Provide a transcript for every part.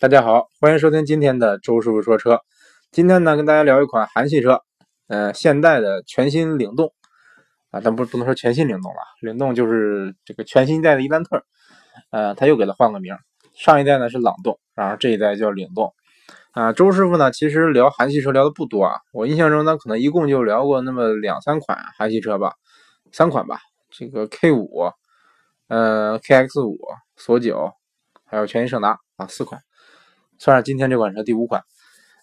大家好，欢迎收听今天的周师傅说车。今天呢，跟大家聊一款韩系车，呃，现代的全新领动啊，但不不能说全新领动了，领动就是这个全新一代的伊兰特，呃，他又给它换个名，上一代呢是朗动，然后这一代叫领动。啊，周师傅呢，其实聊韩系车聊的不多啊，我印象中呢，可能一共就聊过那么两三款韩系车吧，三款吧，这个 K 五，呃，KX 五，索九。还有全新胜达啊，四款，算上今天这款车第五款。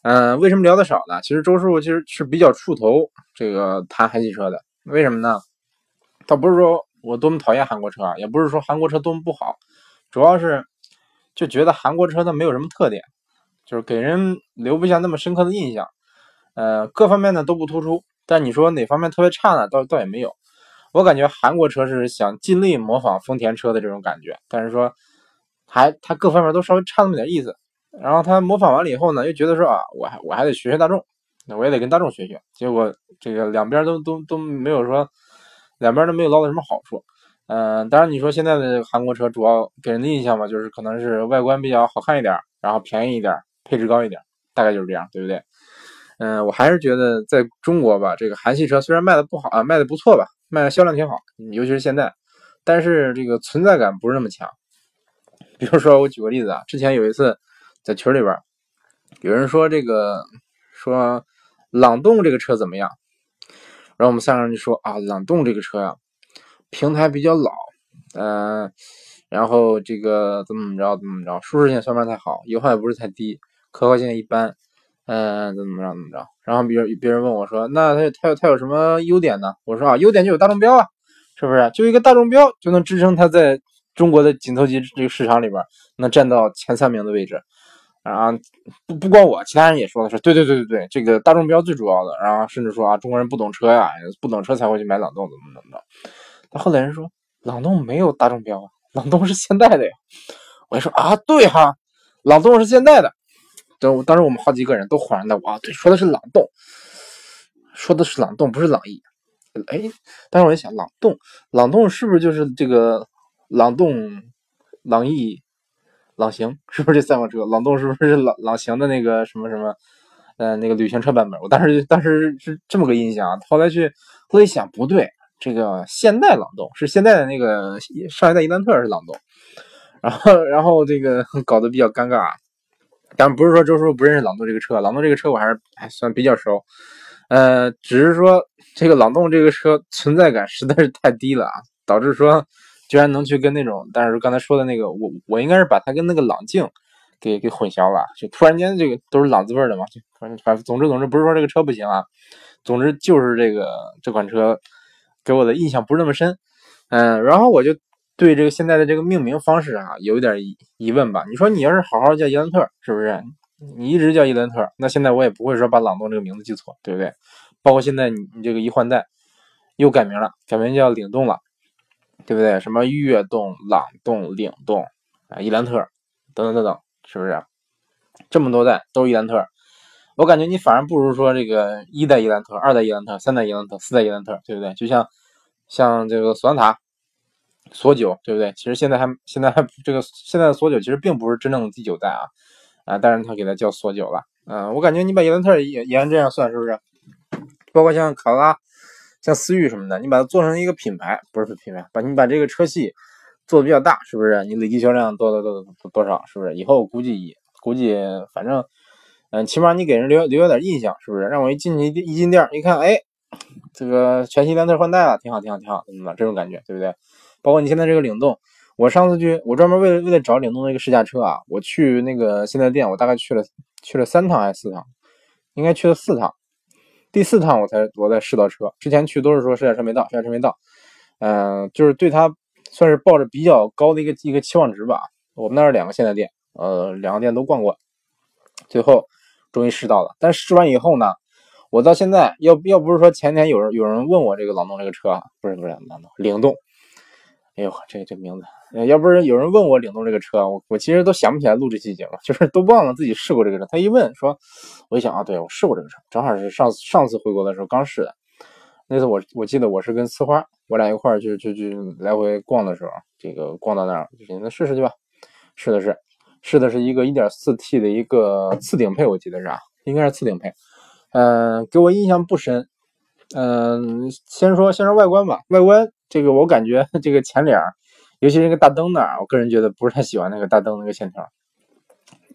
嗯，为什么聊的少呢？其实周师傅其实是比较怵头这个谈韩系车的。为什么呢？倒不是说我多么讨厌韩国车啊，也不是说韩国车多么不好，主要是就觉得韩国车它没有什么特点，就是给人留不下那么深刻的印象。呃，各方面呢都不突出，但你说哪方面特别差呢？倒倒也没有。我感觉韩国车是想尽力模仿丰田车的这种感觉，但是说。还它各方面都稍微差那么点意思，然后他模仿完了以后呢，又觉得说啊，我还我还得学学大众，那我也得跟大众学学。结果这个两边都都都没有说，两边都没有捞到什么好处。嗯，当然你说现在的韩国车主要给人的印象嘛，就是可能是外观比较好看一点，然后便宜一点，配置高一点，大概就是这样，对不对？嗯，我还是觉得在中国吧，这个韩系车虽然卖的不好啊，卖的不错吧，卖的销量挺好，尤其是现在，但是这个存在感不是那么强。比如说，我举个例子啊，之前有一次在群里边，有人说这个说朗动这个车怎么样，然后我们三个人就说啊，朗动这个车呀，平台比较老，嗯，然后这个怎么怎么着怎么着，舒适性算不上太好，油耗也不是太低，可靠性一般，嗯，怎么着怎么着，然后别人别人问我说，那它它它有什么优点呢？我说啊，优点就有大众标啊，是不是？就一个大众标就能支撑它在。中国的紧凑级这个市场里边能占到前三名的位置，啊，不不光我，其他人也说的是，对对对对对，这个大众标最主要的，然后甚至说啊，中国人不懂车呀，不懂车才会去买朗动，怎么怎么着。但后来人说，朗动没有大众标啊，朗动是现代的呀。我一说啊，对哈，朗动是现代的。当当时我们好几个人都恍然大悟啊，对，说的是朗动，说的是朗动，不是朗逸。哎，当时我一想，朗动，朗动是不是就是这个？朗动、朗逸、朗行是不是这三款车？朗动是不是朗朗行的那个什么什么？呃，那个旅行车版本？我当时当时是这么个印象。后来去后来一想，不对，这个现代朗动是现在的那个上一代伊兰特是朗动。然后然后这个 搞得比较尴尬。但不是说周师傅不认识朗动这个车，朗动这个车我还是还算比较熟。呃，只是说这个朗动这个车存在感实在是太低了啊，导致说。居然能去跟那种，但是刚才说的那个，我我应该是把它跟那个朗境给给混淆了，就突然间这个都是朗字辈的嘛，就反正反正总之总之不是说这个车不行啊，总之就是这个这款车给我的印象不是那么深，嗯，然后我就对这个现在的这个命名方式啊有一点疑问吧。你说你要是好好叫伊兰特，是不是？你一直叫伊兰特，那现在我也不会说把朗动这个名字记错，对不对？包括现在你你这个一换代又改名了，改名叫领动了。对不对？什么悦动、朗动、领动啊，伊兰特等等等等，是不是？这么多代都是伊兰特，我感觉你反而不如说这个一代伊兰特、二代伊兰特、三代伊兰特、四代伊兰特，对不对？就像像这个索纳塔、索九，对不对？其实现在还现在还这个现在的索九其实并不是真正的第九代啊啊，但是他给它叫索九了。嗯，我感觉你把伊兰特也也按这样算，是不是？包括像卡罗拉。像思域什么的，你把它做成一个品牌，不是品牌，把你把这个车系做的比较大，是不是？你累计销量多多多多多少？是不是？以后估计估计反正，嗯，起码你给人留留有点印象，是不是？让我一进去一进店一看，哎，这个全新兰特换代了，挺好，挺好，挺好，怎么这种感觉，对不对？包括你现在这个领动，我上次去，我专门为了为了找领动的一个试驾车啊，我去那个现在店，我大概去了去了三趟还是四趟？应该去了四趟。第四趟我才我才试到车，之前去都是说试驾车没到，试驾车没到，嗯，就是对它算是抱着比较高的一个一个期望值吧。我们那儿两个现代店，呃，两个店都逛过，最后终于试到了。但试完以后呢，我到现在要要不是说前天有人有人问我这个朗动这个车，不是不是朗动灵动。哎呦，这这名字，要不是有人问我领动这个车，我我其实都想不起来录这期节目，就是都忘了自己试过这个车。他一问说，我一想啊，对我试过这个车，正好是上上次回国的时候刚试的。那次我我记得我是跟呲花，我俩一块儿就就就来回逛的时候，这个逛到那儿，就那试试去吧。试的是，试的是一个 1.4T 的一个次顶配，我记得是啊，应该是次顶配。嗯，给我印象不深。嗯，先说先说外观吧，外观这个我感觉这个前脸，尤其是那个大灯那儿，我个人觉得不是太喜欢那个大灯那个线条。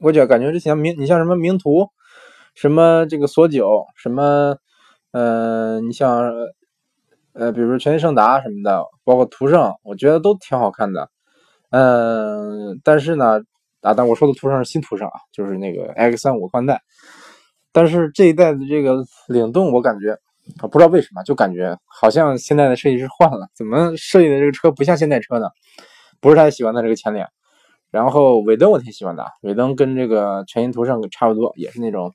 我觉感觉之前名你像什么名图，什么这个索九，什么呃，你像呃，比如说全新胜达什么的，包括途胜，我觉得都挺好看的。嗯，但是呢，啊，但我说的途胜是新途胜啊，就是那个 X 三五换代。但是这一代的这个领动，我感觉啊，不知道为什么，就感觉好像现在的设计师换了，怎么设计的这个车不像现代车呢？不是太喜欢它这个前脸。然后尾灯我挺喜欢的，尾灯跟这个全新途胜差不多，也是那种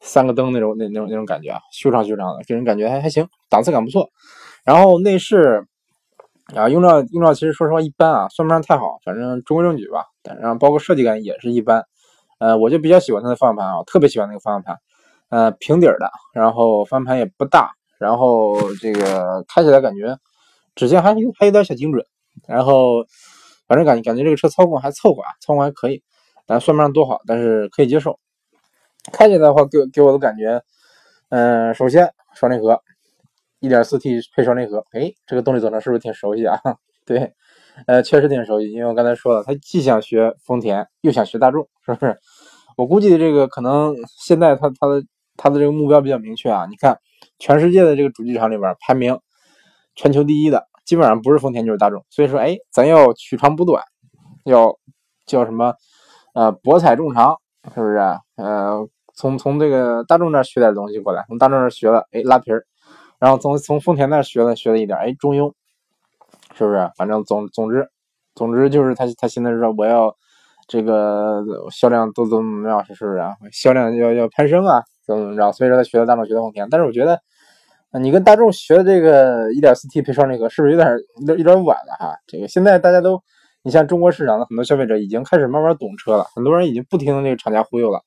三个灯那种那那种那种感觉啊，修长修长的，给人感觉还还行，档次感不错。然后内饰啊，用料用料其实说实话一般啊，算不上太好，反正中规中矩吧。然后包括设计感也是一般。呃，我就比较喜欢它的方向盘啊，特别喜欢那个方向盘，呃，平底儿的，然后翻盘也不大，然后这个开起来感觉指向还还有点小精准，然后反正感觉感觉这个车操控还凑合啊，操控还可以，但算不上多好，但是可以接受。开起来的话，给给我的感觉，嗯，首先双离合，1.4T 配双离合，哎，这个动力总成是不是挺熟悉啊？对。呃，确实挺熟悉，因为我刚才说了，他既想学丰田，又想学大众，是不是？我估计这个可能现在他他的他的这个目标比较明确啊。你看，全世界的这个主机厂里边排名全球第一的，基本上不是丰田就是大众。所以说，哎，咱要取长补短，要叫什么？呃，博采众长，是不是？呃，从从这个大众那学点东西过来，从大众那学了，哎，拉皮儿，然后从从丰田那学了学了一点，哎，中庸。是不是？反正总总之，总之就是他他现在说我要这个销量都怎么怎么样，是不是啊？销量要要攀升啊，怎么怎么着？所以说他学的大众学的丰田，但是我觉得你跟大众学的这个 1.4T 配双离合是不是有点有点晚了哈？这个现在大家都，你像中国市场的很多消费者已经开始慢慢懂车了，很多人已经不听那个厂家忽悠了。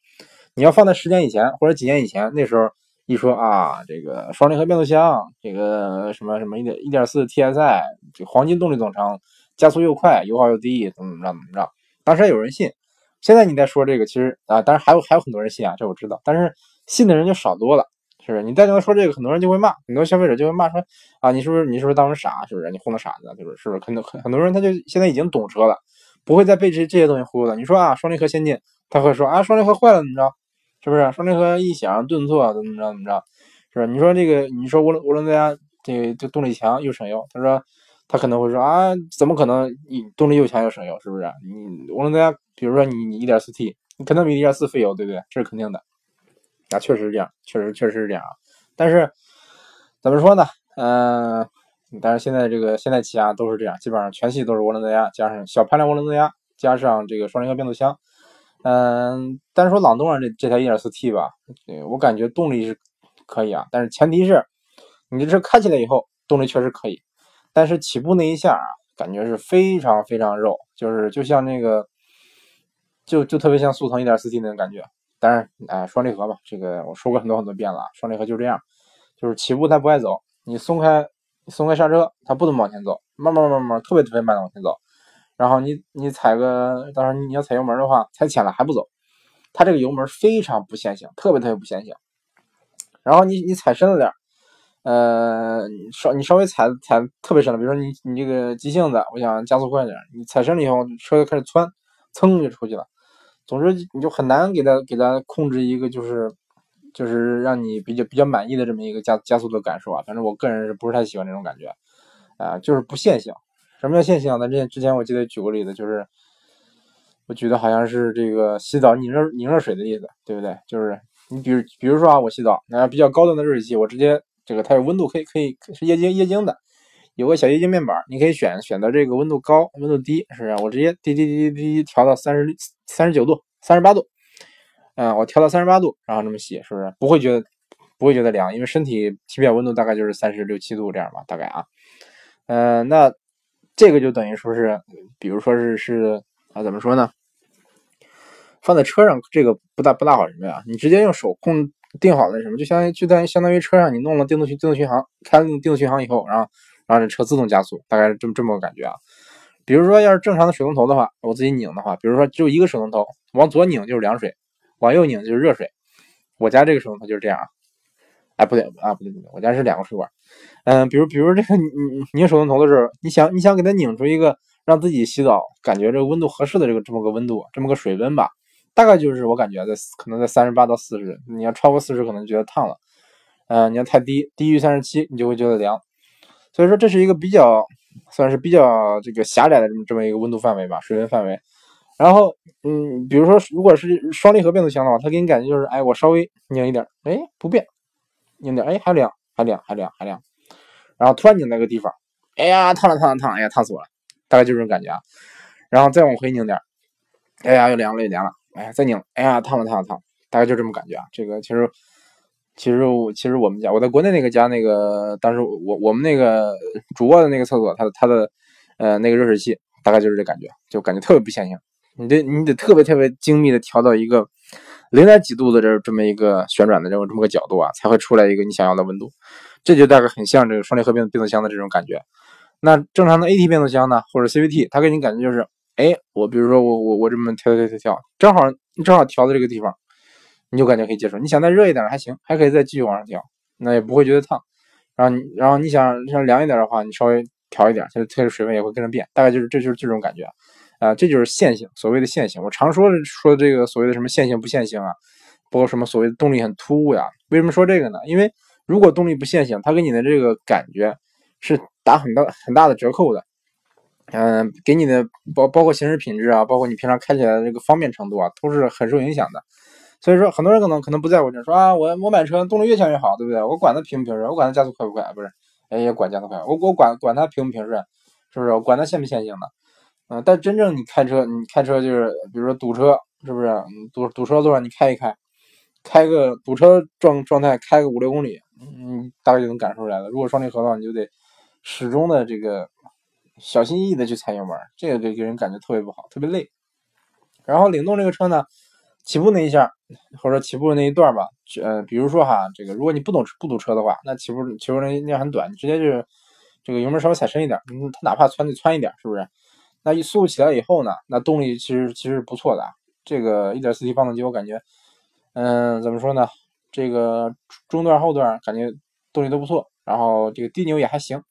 你要放在十年以前或者几年以前，那时候。一说啊，这个双离合变速箱，这个什么什么一点一点四 TSI，这黄金动力总成，加速又快，油耗又低，怎么怎么着怎么着？当时还有人信，现在你再说这个，其实啊，当然还有还有很多人信啊，这我知道，但是信的人就少多了，是不是？你再跟他说这个，很多人就会骂，很多消费者就会骂说啊，你是不是你是不是当时傻？是不是？你哄他傻子？就是是不是？很多很很多人他就现在已经懂车了，不会再被这这些东西忽悠了。你说啊，双离合先进，他会说啊，双离合坏了怎么着？是不是双离合一响顿挫怎么着怎么着？是吧？你说这个，你说涡轮涡轮增压这个这动力强又省油，他说他可能会说啊，怎么可能你动力又强又省油？是不是？你涡轮增压，比如说你你一点四 T，你肯定比一点四费油，对不对？这是肯定的。啊，确实是这样，确实确实是这样啊。但是怎么说呢？嗯，但是现在这个现在起亚都是这样，基本上全系都是涡轮增压，加上小排量涡轮增压，加上这个双离合变速箱。嗯，单说朗动上这这台一点四 T 吧，我感觉动力是可以啊，但是前提是你这车开起来以后动力确实可以，但是起步那一下啊，感觉是非常非常肉，就是就像那个，就就特别像速腾一点四 T 那种感觉。当然，哎，双离合吧，这个我说过很多很多遍了，双离合就这样，就是起步它不爱走，你松开松开刹车，它不怎么往前走，慢慢慢慢特别特别慢的往前走。然后你你踩个，当然你要踩油门的话，踩浅了还不走，它这个油门非常不限行，特别特别不限行。然后你你踩深了点，呃，稍你稍微踩踩特别深了，比如说你你这个急性子，我想加速快点，你踩深了以后，车就开始窜，噌就出去了。总之你就很难给它给它控制一个就是就是让你比较比较满意的这么一个加加速的感受啊。反正我个人是不是太喜欢这种感觉啊，就是不线性。什么叫线性？咱之前之前我记得举过例子，就是我举的好像是这个洗澡拧热拧热水的例子，对不对？就是你比如比如说啊，我洗澡，那比较高端的热水器，我直接这个它有温度可以可以是液晶液晶的，有个小液晶面板，你可以选选择这个温度高温度低，是不是？我直接滴滴滴滴滴调到三十三十九度三十八度，嗯，我调到三十八度，然后这么洗，是不是不会觉得不会觉得凉？因为身体体表温度大概就是三十六七度这样吧，大概啊，嗯，那。这个就等于说是，比如说是是啊，怎么说呢？放在车上这个不大不大好什么呀？你直接用手控定好了什么，就相当于就在相当于车上你弄了定速巡定速巡航，开了定速巡航以后，然后然后这车自动加速，大概是这么这么个感觉啊。比如说要是正常的水龙头的话，我自己拧的话，比如说只有一个水龙头，往左拧就是凉水，往右拧就是热水。我家这个水龙头就是这样啊，哎不对啊不对不对，我家是两个水管。嗯，比如比如这个 拧拧水龙头的时候，你想你想给它拧出一个让自己洗澡感觉这个温度合适的这个这么个温度，这么个水温吧，大概就是我感觉在可能在三十八到四十，你要超过四十可能觉得烫了。嗯，你要太低，低于三十七，你就会觉得凉。所以说这是一个比较算是比较这个狭窄的这么这么一个温度范围吧，水温范围。然后，嗯，比如说如果是双离合变速箱的话，它给你感觉就是，哎，我稍微拧一点，哎，不变，拧点，哎，还凉，还凉，还凉，还凉。然后突然拧那个地方，哎呀，烫了，烫了，烫，哎呀，烫死我了，大概就是这种感觉啊。然后再往回拧点，哎呀，又凉了，又凉了，哎呀，再拧，哎呀，烫了，烫了，烫，大概就这么感觉啊。这个其实。其实我其实我们家我在国内那个家那个当时我我们那个主卧的那个厕所，它的它的呃那个热水器大概就是这感觉，就感觉特别不线性。你得你得特别特别精密的调到一个零点几度的这这么一个旋转的这么这么个角度啊，才会出来一个你想要的温度。这就大概很像这个双离合变变速箱的这种感觉。那正常的 AT 变速箱呢，或者 CVT，它给你感觉就是，哎，我比如说我我我这么调调调调，正好正好调到这个地方。你就感觉可以接受，你想再热一点还行，还可以再继续往上调，那也不会觉得烫。然后你，然后你想想凉一点的话，你稍微调一点，它它的水温也会跟着变。大概就是这就是这种感觉，啊，这就是线性，所谓的线性。我常说的说这个所谓的什么线性不线性啊，包括什么所谓的动力很突兀呀？为什么说这个呢？因为如果动力不线性，它给你的这个感觉是打很大很大的折扣的。嗯，给你的包包括行驶品质啊，包括你平常开起来的这个方便程度啊，都是很受影响的。所以说，很多人可能可能不在乎这，说啊，我我买车动力越强越好，对不对？我管它平不平顺，我管它加速快不快，不是？哎，也管加速快，我我管管它平不平顺，是不是？我管它线不线性的，嗯。但真正你开车，你开车就是，比如说堵车，是不是？堵堵车路上你开一开，开个堵车状状态，开个五六公里，嗯，大概就能感受出来了。如果双离合的话，你就得始终的这个小心翼翼的去踩油门，这个给给人感觉特别不好，特别累。然后领动这个车呢？起步那一下，或者起步那一段吧，呃，比如说哈，这个如果你不懂不堵车的话，那起步起步那那很短，你直接就这个油门稍微踩深一点，嗯，它哪怕窜就窜一点，是不是？那一速度起来以后呢，那动力其实其实不错的。这个 1.4T 发动机我感觉，嗯，怎么说呢？这个中段后段感觉动力都不错，然后这个低扭也还行，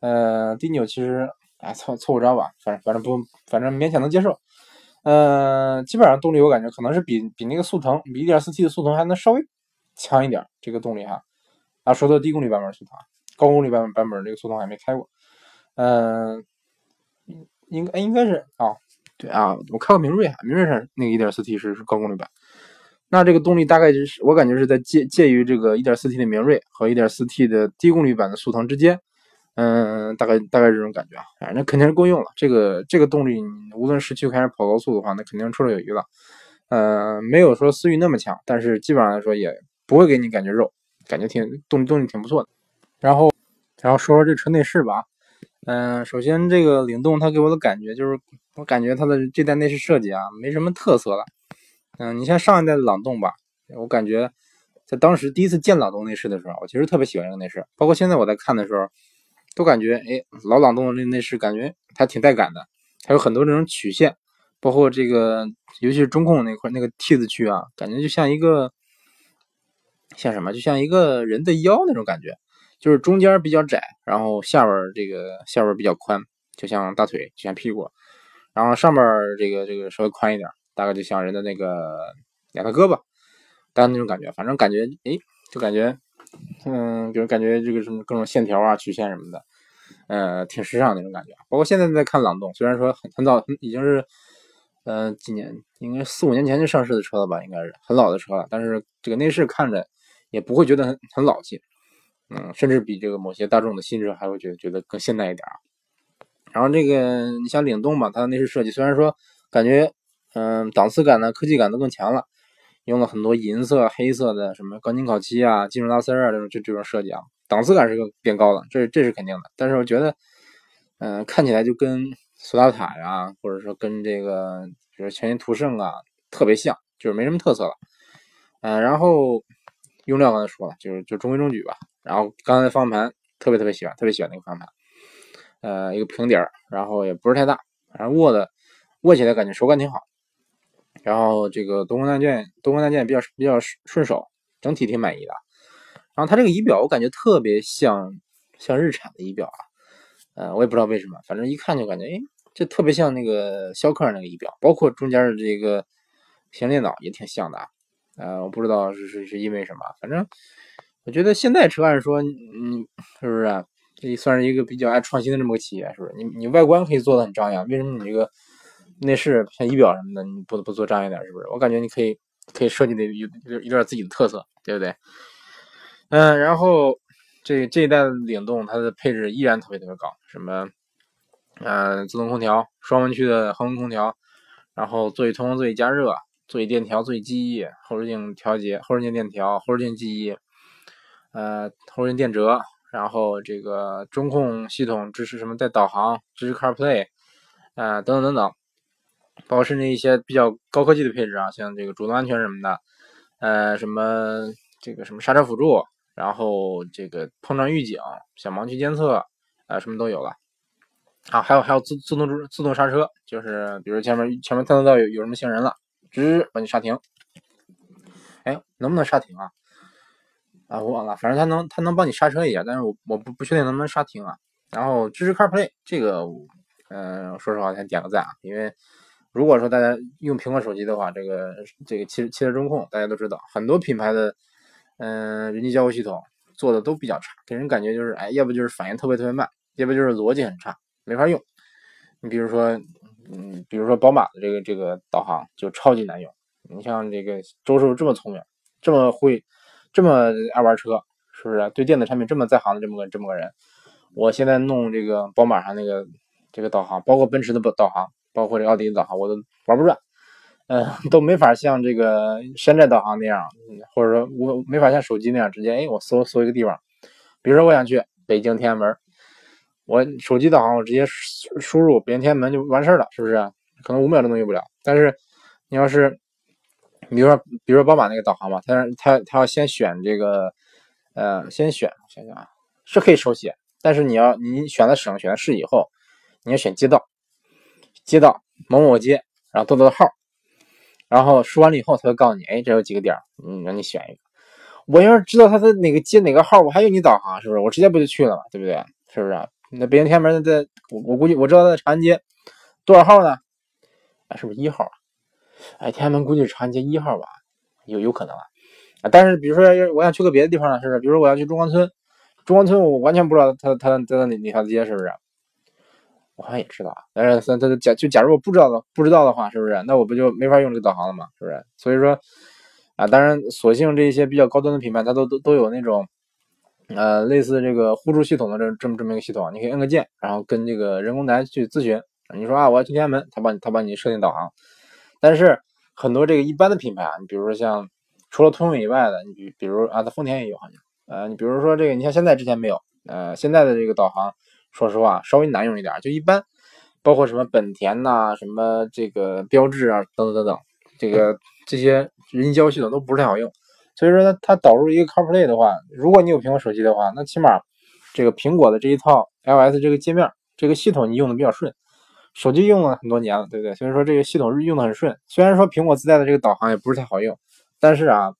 呃，低扭其实哎凑凑合着吧，反正反正不反正勉强能接受。呃，基本上动力我感觉可能是比比那个速腾，比 1.4T 的速腾还能稍微强一点，这个动力哈。啊，说到低功率版本速腾，高功率版本版本这个速腾还没开过。嗯，应该应该是啊，对啊，我开过明锐，明锐上那个 1.4T 是是高功率版。那这个动力大概就是我感觉是在介介于这个 1.4T 的明锐和 1.4T 的低功率版的速腾之间。嗯，大概大概这种感觉啊，反正肯定是够用了。这个这个动力，无论市区还是跑高速的话，那肯定绰绰有余了。呃，没有说思域那么强，但是基本上来说也不会给你感觉肉，感觉挺动力动力挺不错的。然后，然后说说这车内饰吧。嗯，首先这个领动它给我的感觉就是，我感觉它的这代内饰设计啊没什么特色了。嗯，你像上一代的朗动吧，我感觉在当时第一次见朗动内饰的时候，我其实特别喜欢这个内饰，包括现在我在看的时候。都感觉哎，老朗动的那内饰感觉还挺带感的，还有很多这种曲线，包括这个，尤其是中控那块那个 T 字区啊，感觉就像一个像什么，就像一个人的腰那种感觉，就是中间比较窄，然后下边这个下边比较宽，就像大腿，就像屁股，然后上面这个这个稍微宽一点，大概就像人的那个两个胳膊，大概那种感觉，反正感觉哎，就感觉。嗯，比如感觉这个什么各种线条啊、曲线什么的，呃，挺时尚那种感觉。包括现在在看朗动，虽然说很很早，已经是，呃，几年，应该四五年前就上市的车了吧，应该是很老的车了。但是这个内饰看着也不会觉得很很老气，嗯，甚至比这个某些大众的新车还会觉得觉得更现代一点。然后这个你像领动吧，它的内饰设计虽然说感觉，嗯，档次感呢、科技感都更强了。用了很多银色、黑色的什么钢筋烤漆啊、金属拉丝啊这种这这种设计啊，档次感是个变高了，这这是肯定的。但是我觉得，嗯，看起来就跟索纳塔呀，或者说跟这个就是全新途胜啊特别像，就是没什么特色了。嗯，然后用料刚才说了，就是就中规中矩吧。然后刚才方向盘特别特别喜欢，特别喜欢那个方向盘。呃，一个平底儿，然后也不是太大，反正握的握起来感觉手感挺好。然后这个多功能按键，多功能按键比较比较顺手，整体挺满意的。然后它这个仪表我感觉特别像像日产的仪表啊，呃，我也不知道为什么，反正一看就感觉，哎，这特别像那个逍客那个仪表，包括中间的这个行电脑也挺像的啊。呃，我不知道是是是因为什么，反正我觉得现在车按说，嗯，是不是啊？这算是一个比较爱创新的这么个企业，是不是？你你外观可以做的很张扬，为什么你这个？内饰像仪表什么的，你不不做张扬点，是不是？我感觉你可以可以设计的有有有点自己的特色，对不对？嗯，然后这这一代的领动，它的配置依然特别特别高，什么，嗯，自动空调，双温区的恒温空调，然后座椅通风、座椅加热、座椅电调、座椅记忆、后视镜调节、后视镜电调、后视镜记忆，呃，后视镜电折，然后这个中控系统支持什么带导航，支持 CarPlay，啊，等等等等。包括甚至一些比较高科技的配置啊，像这个主动安全什么的，呃，什么这个什么刹车辅助，然后这个碰撞预警、小盲区监测，啊，什么都有了。啊，还有还有自自动自动刹车，就是比如前面前面探测到有有什么行人了，吱把你刹停。哎，能不能刹停啊？啊，我忘了，反正它能它能帮你刹车一下，但是我我不不确定能不能刹停啊。然后支持 CarPlay 这个，嗯，说实话先点个赞啊，因为。如果说大家用苹果手机的话，这个这个汽汽车中控大家都知道，很多品牌的嗯人机交互系统做的都比较差，给人感觉就是哎，要不就是反应特别特别慢，要不就是逻辑很差，没法用。你比如说，嗯，比如说宝马的这个这个导航就超级难用。你像这个周师傅这么聪明，这么会，这么爱玩车，是不是？对电子产品这么在行的这么个这么个人，我现在弄这个宝马上那个这个导航，包括奔驰的导航。包括这奥迪导航我都玩不转，嗯，都没法像这个山寨导航那样，或者说我没法像手机那样直接，哎，我搜搜一个地方，比如说我想去北京天安门，我手机导航我直接输入北京天安门就完事儿了，是不是？可能五秒钟都用不了。但是你要是，比如说比如说宝马那个导航吧，它它它要先选这个，呃，先选我想想啊，是可以手写，但是你要你选了省选了市以后，你要选街道。街道某某街，然后多多的号，然后输完了以后，他会告诉你，哎，这有几个点，嗯，让你选一个。我要是知道他的哪个街哪个号，我还用你导航，是不是？我直接不就去了嘛，对不对？是不是？那北京天安门在，我我估计我知道他在长安街多少号呢？啊，是不是一号？哎，天安门估计是长安街一号吧？有有可能啊。但是比如说要我想去个别的地方呢，是不是？比如说我要去中关村，中关村我完全不知道他他在哪哪条街，是不是？我好像也知道啊，但是他他假就假如我不知道的不知道的话，是不是？那我不就没法用这个导航了吗？是不是？所以说啊，当然，索性这些比较高端的品牌，它都都都有那种呃类似这个互助系统的这这么这么一个系统，你可以摁个键，然后跟这个人工台去咨询。你说啊，我要去天安门，他帮你他帮你设定导航。但是很多这个一般的品牌啊，你比如说像除了通用以外的，你比比如啊，它丰田也有好像呃，你比如说这个，你像现在之前没有呃，现在的这个导航。说实话，稍微难用一点，就一般，包括什么本田呐，什么这个标志啊，等等等等，这个这些人机交系统都不是太好用。所以说呢，它导入一个 CarPlay 的话，如果你有苹果手机的话，那起码这个苹果的这一套 iOS 这个界面，这个系统你用的比较顺。手机用了很多年了，对不对？所以说这个系统用的很顺。虽然说苹果自带的这个导航也不是太好用，但是啊，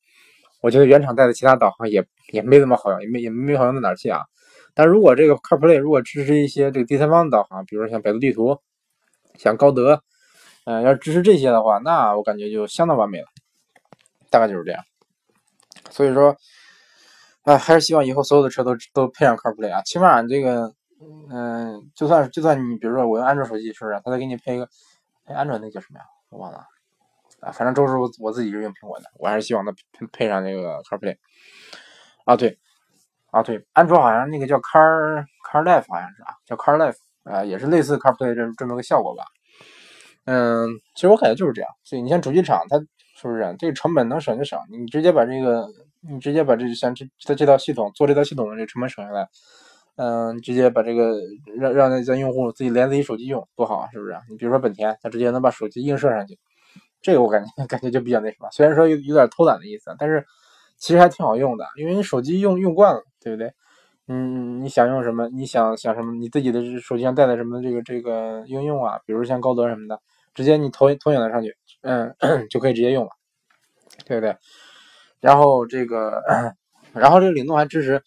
我觉得原厂带的其他导航也也没怎么好用，也没也没好用到哪儿去啊。但如果这个 CarPlay 如果支持一些这个第三方的导航，比如说像百度地图、像高德，嗯，要支持这些的话，那我感觉就相当完美了。大概就是这样。所以说，啊，还是希望以后所有的车都都配上 CarPlay 啊，起码这个，嗯，就算就算你比如说我用安卓手机，是不是？他再给你配一个，哎，安卓那叫什么呀？我忘了。啊，反正都是我我自己是用苹果的，我还是希望它配配上这个 CarPlay。啊，对。啊，对，安卓好像那个叫 Car Car Life，好像是啊，叫 Car Life，啊，也是类似 CarPlay 这这么个效果吧。嗯，其实我感觉就是这样。所以你像主机厂，它是不是这个成本能省就省？你直接把这个，你直接把这像这它这套系统做这套系统的这个成本省下来，嗯，直接把这个让让那咱用户自己连自己手机用，多好啊，是不是？你比如说本田，它直接能把手机映射上去，这个我感觉感觉就比较那什么。虽然说有有点偷懒的意思，但是。其实还挺好用的，因为你手机用用惯了，对不对？嗯，你想用什么？你想想什么？你自己的手机上带的什么这个这个应用啊？比如像高德什么的，直接你投投影了上去，嗯，就可以直接用了，对不对？然后这个，然后这个领动还支持，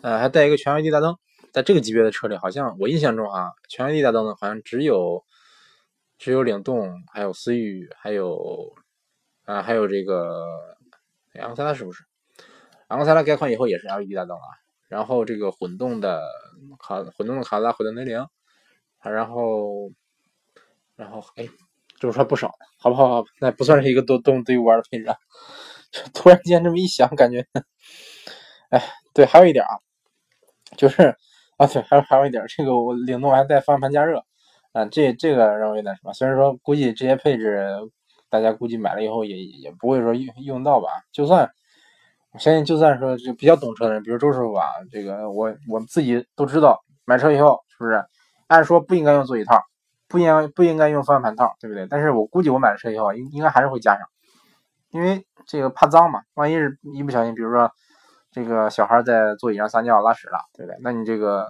呃，还带一个全 LED 大灯。在这个级别的车里，好像我印象中啊，全 LED 大灯呢，好像只有只有领动，还有思域，还有啊，还有这个昂克赛拉是不是？昂克赛拉改款以后也是 LED 大灯啊。然后这个混动的卡混动的卡罗拉混动雷凌，然后然后哎，这么说不少，好不好？那不算是一个多动对于玩的配置。突然间这么一想，感觉，哎，对，还有一点啊，就是啊，对，还有还有一点，这个我领动还带方向盘加热，啊，这这个让我有点什么？虽然说估计这些配置大家估计买了以后也也不会说用用到吧，就算。我相信，就算说就比较懂车的人，比如周师傅吧，这个我我们自己都知道，买车以后是不是？按说不应该用座椅套，不应不应该用方向盘套，对不对？但是我估计我买了车以后，应应该还是会加上，因为这个怕脏嘛，万一是一不小心，比如说这个小孩在座椅上撒尿拉屎了，对不对？那你这个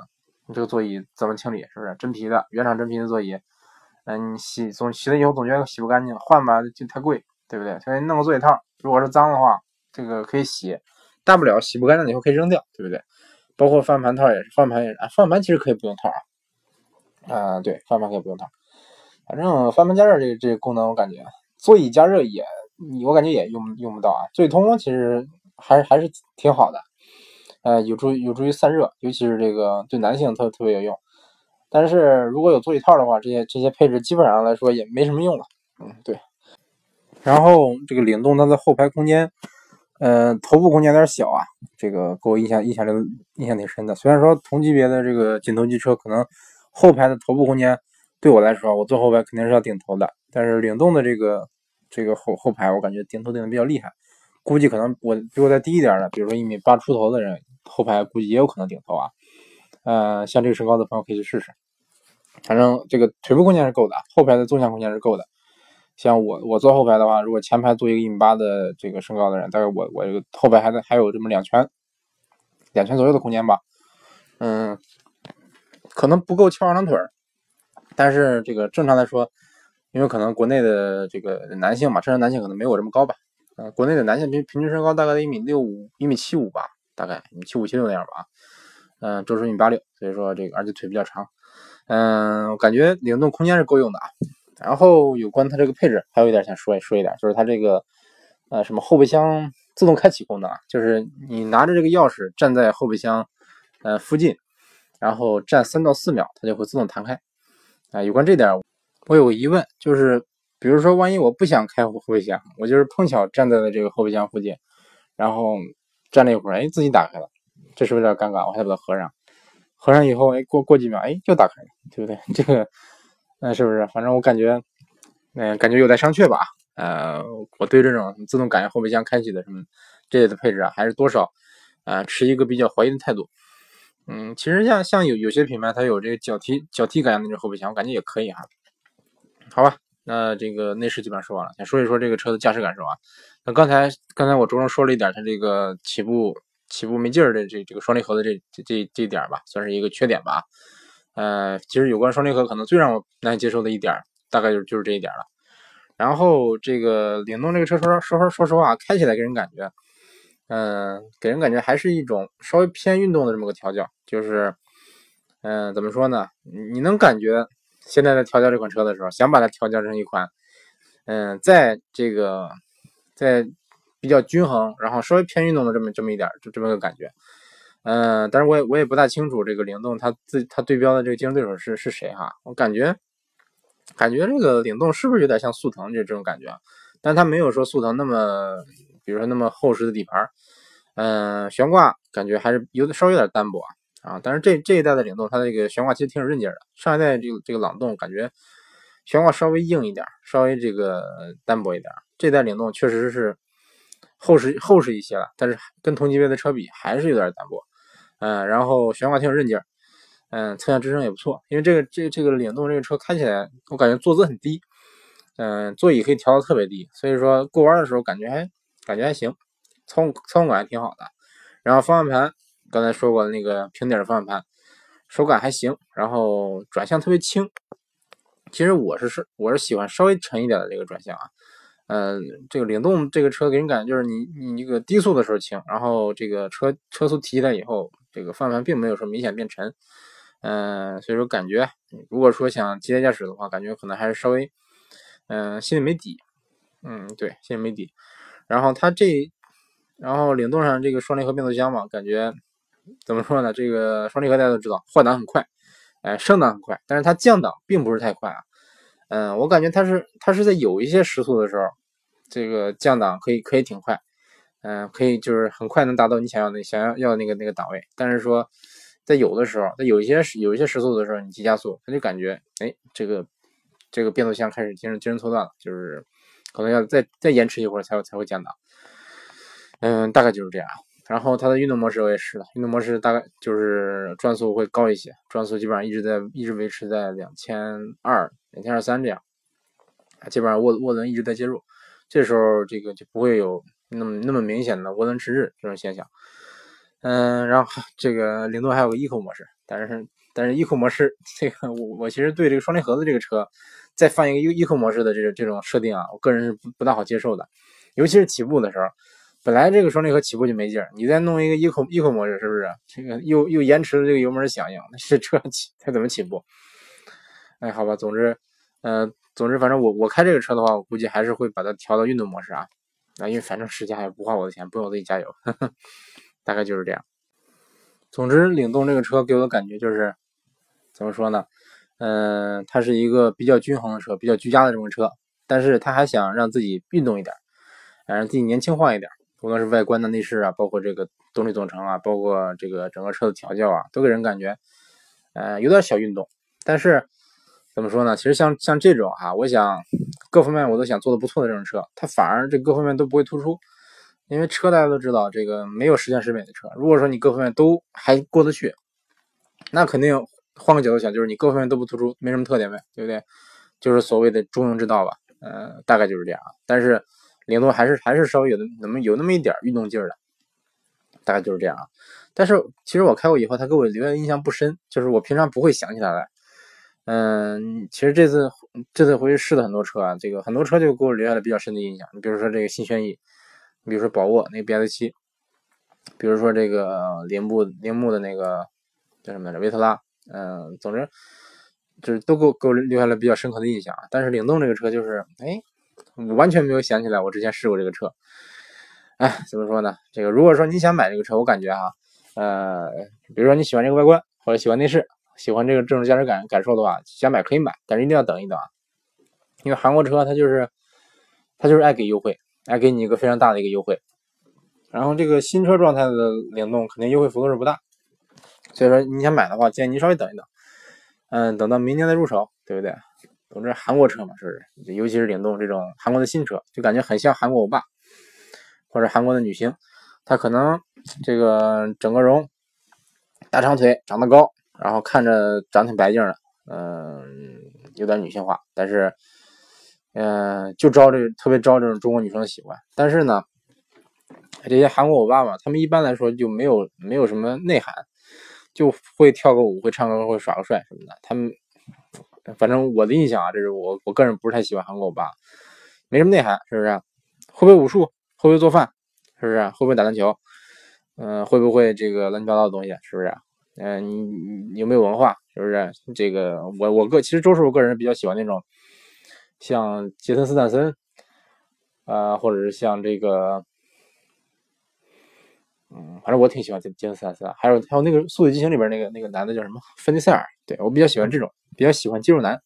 你这个座椅怎么清理？是不是真皮的原厂真皮的座椅？嗯，你洗总洗了以后总觉得洗不干净，换吧就太贵，对不对？所以弄个座椅套，如果是脏的话。这个可以洗，大不了洗不干净以后可以扔掉，对不对？包括方向盘套也是，方向盘也是啊，方向盘其实可以不用套啊，啊，对，方向盘可以不用套。反正方向盘加热这个这个功能，我感觉座椅加热也，我感觉也用用不到啊。座椅通风其实还还是挺好的，呃，有助有助于散热，尤其是这个对男性特特别有用。但是如果有座椅套的话，这些这些配置基本上来说也没什么用了。嗯，对。然后这个领动它的后排空间。呃，头部空间有点小啊，这个给我印象印象留印象挺深的。虽然说同级别的这个紧凑级车可能后排的头部空间对我来说，我坐后排肯定是要顶头的，但是领动的这个这个后后排，我感觉顶头顶的比较厉害。估计可能我比我再低一点的，比如说一米八出头的人，后排估计也有可能顶头啊。呃，像这个身高的朋友可以去试试，反正这个腿部空间是够的，后排的纵向空间是够的。像我我坐后排的话，如果前排坐一个一米八的这个身高的人，大概我我这个后排还得还有这么两圈，两圈左右的空间吧。嗯，可能不够翘二郎腿儿但是这个正常来说，因为可能国内的这个男性嘛，正常男性可能没我这么高吧。嗯，国内的男性平平均身高大概在一米六五、一米七五吧，大概一米七五、七六那样吧。嗯，周叔一米八六，所以说这个而且腿比较长。嗯，我感觉领动空间是够用的啊。然后有关它这个配置，还有一点想说说一点，就是它这个呃什么后备箱自动开启功能啊，就是你拿着这个钥匙站在后备箱呃附近，然后站三到四秒，它就会自动弹开。啊，有关这点我有个疑问，就是比如说万一我不想开后备箱，我就是碰巧站在了这个后备箱附近，然后站了一会儿，哎，自己打开了，这是不是有点尴尬？我还得把它合上，合上以后，哎，过过几秒，哎，又打开了，对不对？这个。那是不是？反正我感觉，嗯，感觉有待商榷吧。呃，我对这种自动感应后备箱开启的什么这类的配置啊，还是多少啊持一个比较怀疑的态度。嗯，其实像像有有些品牌它有这个脚踢脚踢感应的这种后备箱，我感觉也可以哈。好吧，那这个内饰基本上说完了，先说一说这个车的驾驶感受啊。那刚才刚才我着重说了一点，它这个起步起步没劲儿的这这个双离合的这这这这点吧，算是一个缺点吧。呃，其实有关双离合可能最让我难以接受的一点，大概就就是这一点了。然后这个领动这个车，说说说说实话，开起来给人感觉，嗯，给人感觉还是一种稍微偏运动的这么个调教。就是，嗯，怎么说呢？你能感觉现在在调教这款车的时候，想把它调教成一款，嗯，在这个在比较均衡，然后稍微偏运动的这么这么一点，就这么个感觉。嗯，但是我也我也不大清楚这个领动它自它对标的这个竞争对手是是谁哈，我感觉感觉这个领动是不是有点像速腾这这种感觉？但它没有说速腾那么，比如说那么厚实的底盘，嗯，悬挂感觉还是有点稍微有点单薄啊。但是这这一代的领动它这个悬挂其实挺有韧劲的，上一代这个这个朗动感觉悬挂稍微硬一点，稍微这个单薄一点，这代领动确实是厚实厚实一些了，但是跟同级别的车比还是有点单薄。嗯，然后悬挂挺有韧劲儿，嗯，侧向支撑也不错。因为这个这这个领动这个车开起来，我感觉坐姿很低，嗯，座椅可以调的特别低，所以说过弯的时候感觉还感觉还行，操控操控感还挺好的。然后方向盘刚才说过的那个平底的方向盘，手感还行，然后转向特别轻。其实我是是我是喜欢稍微沉一点的这个转向啊。嗯，这个领动这个车给人感觉就是你你一个低速的时候轻，然后这个车车速提起来以后，这个方向盘并没有说明显变沉。嗯，所以说感觉如果说想激烈驾驶的话，感觉可能还是稍微嗯心里没底。嗯，对，心里没底。然后它这，然后领动上这个双离合变速箱嘛，感觉怎么说呢？这个双离合大家都知道换挡很快，哎，升档很快，但是它降档并不是太快啊。嗯，我感觉它是它是在有一些时速的时候，这个降档可以可以挺快，嗯，可以就是很快能达到你想要的想要要的那个那个档位。但是说在有的时候，在有一些有一些时速的时候，你急加速，它就感觉哎，这个这个变速箱开始精神精神错乱了，就是可能要再再延迟一会儿才才会降档。嗯，大概就是这样。然后它的运动模式我也试了，运动模式大概就是转速会高一些，转速基本上一直在一直维持在两千二。两千二三这样，基本上涡涡轮一直在介入，这时候这个就不会有那么那么明显的涡轮迟滞这种现象。嗯，然后这个领动还有个 eco 模式，但是但是 eco 模式这个我我其实对这个双离合的这个车再放一个 eco 模式的这个这种设定啊，我个人是不不大好接受的，尤其是起步的时候，本来这个双离合起步就没劲儿，你再弄一个 eco eco 模式，是不是这个又又延迟了这个油门响应，那 这车起它怎么起步？哎，好吧，总之，呃，总之，反正我我开这个车的话，我估计还是会把它调到运动模式啊，啊，因为反正时间也不花我的钱，不用我自己加油，呵 呵大概就是这样。总之，领动这个车给我的感觉就是，怎么说呢？嗯，它是一个比较均衡的车，比较居家的这种车，但是它还想让自己运动一点，让自己年轻化一点，无论是外观的内饰啊，包括这个动力总成啊，包括这个整个车的调教啊，都给人感觉，呃，有点小运动，但是。怎么说呢？其实像像这种哈，我想各方面我都想做的不错的这种车，它反而这各方面都不会突出，因为车大家都知道，这个没有十全十美的车。如果说你各方面都还过得去，那肯定换个角度想，就是你各方面都不突出，没什么特点呗，对不对？就是所谓的中庸之道吧，嗯，大概就是这样。但是领动还是还是稍微有的那么有那么一点运动劲儿的，大概就是这样。但是其实我开过以后，它给我留下的印象不深，就是我平常不会想起它来。嗯，其实这次这次回去试了很多车啊，这个很多车就给我留下了比较深的印象。你比如说这个新轩逸，比如说宝沃那个 BS7，比如说这个铃木铃木的那个叫什么来着维特拉，嗯，总之就是都给我给我留下了比较深刻的印象。但是领动这个车就是，哎，我完全没有想起来我之前试过这个车。哎，怎么说呢？这个如果说你想买这个车，我感觉哈，呃，比如说你喜欢这个外观或者喜欢内饰。喜欢这个这种驾驶感感受的话，想买可以买，但是一定要等一等啊，因为韩国车它就是它就是爱给优惠，爱给你一个非常大的一个优惠。然后这个新车状态的领动肯定优惠幅度是不大，所以说你想买的话，建议你稍微等一等，嗯，等到明年再入手，对不对？总之韩国车嘛，是不是？尤其是领动这种韩国的新车，就感觉很像韩国欧巴或者韩国的女星，她可能这个整个容，大长腿，长得高。然后看着长挺白净的，嗯，有点女性化，但是，嗯，就招这特别招这种中国女生的喜欢。但是呢，这些韩国欧巴嘛，他们一般来说就没有没有什么内涵，就会跳个舞，会唱歌，会耍个帅什么的。他们，反正我的印象啊，这是我我个人不是太喜欢韩国欧巴，没什么内涵，是不是？会不会武术？会不会做饭？是不是？会不会打篮球？嗯，会不会这个乱七八糟的东西？是不是？嗯，你你有没有文化？是不是？这个我我个其实周师傅个人比较喜欢那种，像杰森斯坦森，啊，或者是像这个，嗯，反正我挺喜欢杰杰森斯坦森。还有还有那个《速度与激情》里边那个那个男的叫什么？芬尼塞尔。对我比较喜欢这种，比较喜欢肌肉男。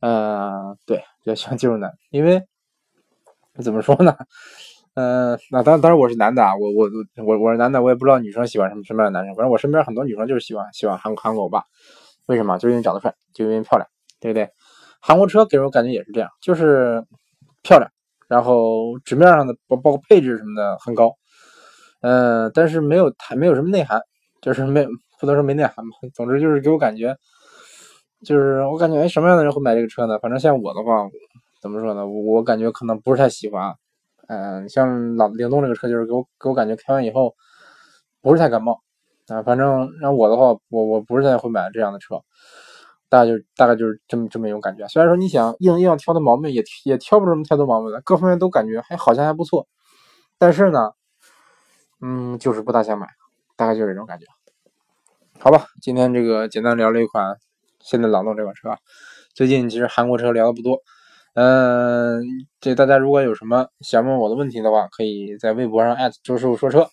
呃，对，比较喜欢肌肉男，因为怎么说呢？嗯，那当当然我是男的啊，我我我我是男的，我也不知道女生喜欢什么什么样的男生。反正我身边很多女生就是喜欢喜欢韩韩国欧巴，为什么？就是因为长得帅，就因为漂亮，对不对？韩国车给我感觉也是这样，就是漂亮，然后纸面上的包包括配置什么的很高，嗯，但是没有太没有什么内涵，就是没不能说没内涵吧。总之就是给我感觉，就是我感觉哎，什么样的人会买这个车呢？反正像我的话，怎么说呢？我感觉可能不是太喜欢。嗯，像老灵动这个车，就是给我给我感觉开完以后不是太感冒，啊，反正让我的话，我我不是太会买这样的车，大概就大概就是这么这么一种感觉。虽然说你想硬硬要挑的毛病也也挑不出什么太多毛病来，各方面都感觉还好像还不错，但是呢，嗯，就是不大想买，大概就是这种感觉。好吧，今天这个简单聊了一款现代朗动这款车，最近其实韩国车聊的不多，嗯，这大家如果有什么想问我的问题的话，可以在微博上周师傅说车。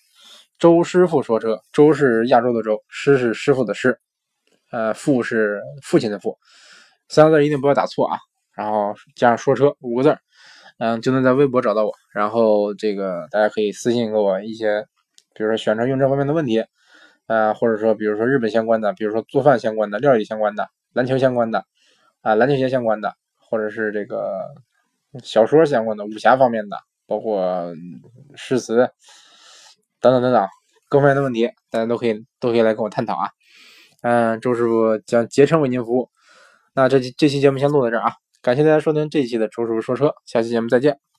周师傅说车，周是亚洲的周，师是师傅的师，呃，父是父亲的父，三个字一定不要打错啊。然后加上说车五个字，嗯，就能在微博找到我。然后这个大家可以私信给我一些，比如说选车用车方面的问题，呃，或者说比如说日本相关的，比如说做饭相关的、料理相关的、篮球相关的，啊，篮球鞋相关的，或者是这个小说相关的、武侠方面的，包括诗词。等等等等，各方面的问题，大家都可以都可以来跟我探讨啊。嗯，周师傅将竭诚为您服务。那这期这期节目先录到这儿啊，感谢大家收听这一期的周师傅说车，下期节目再见。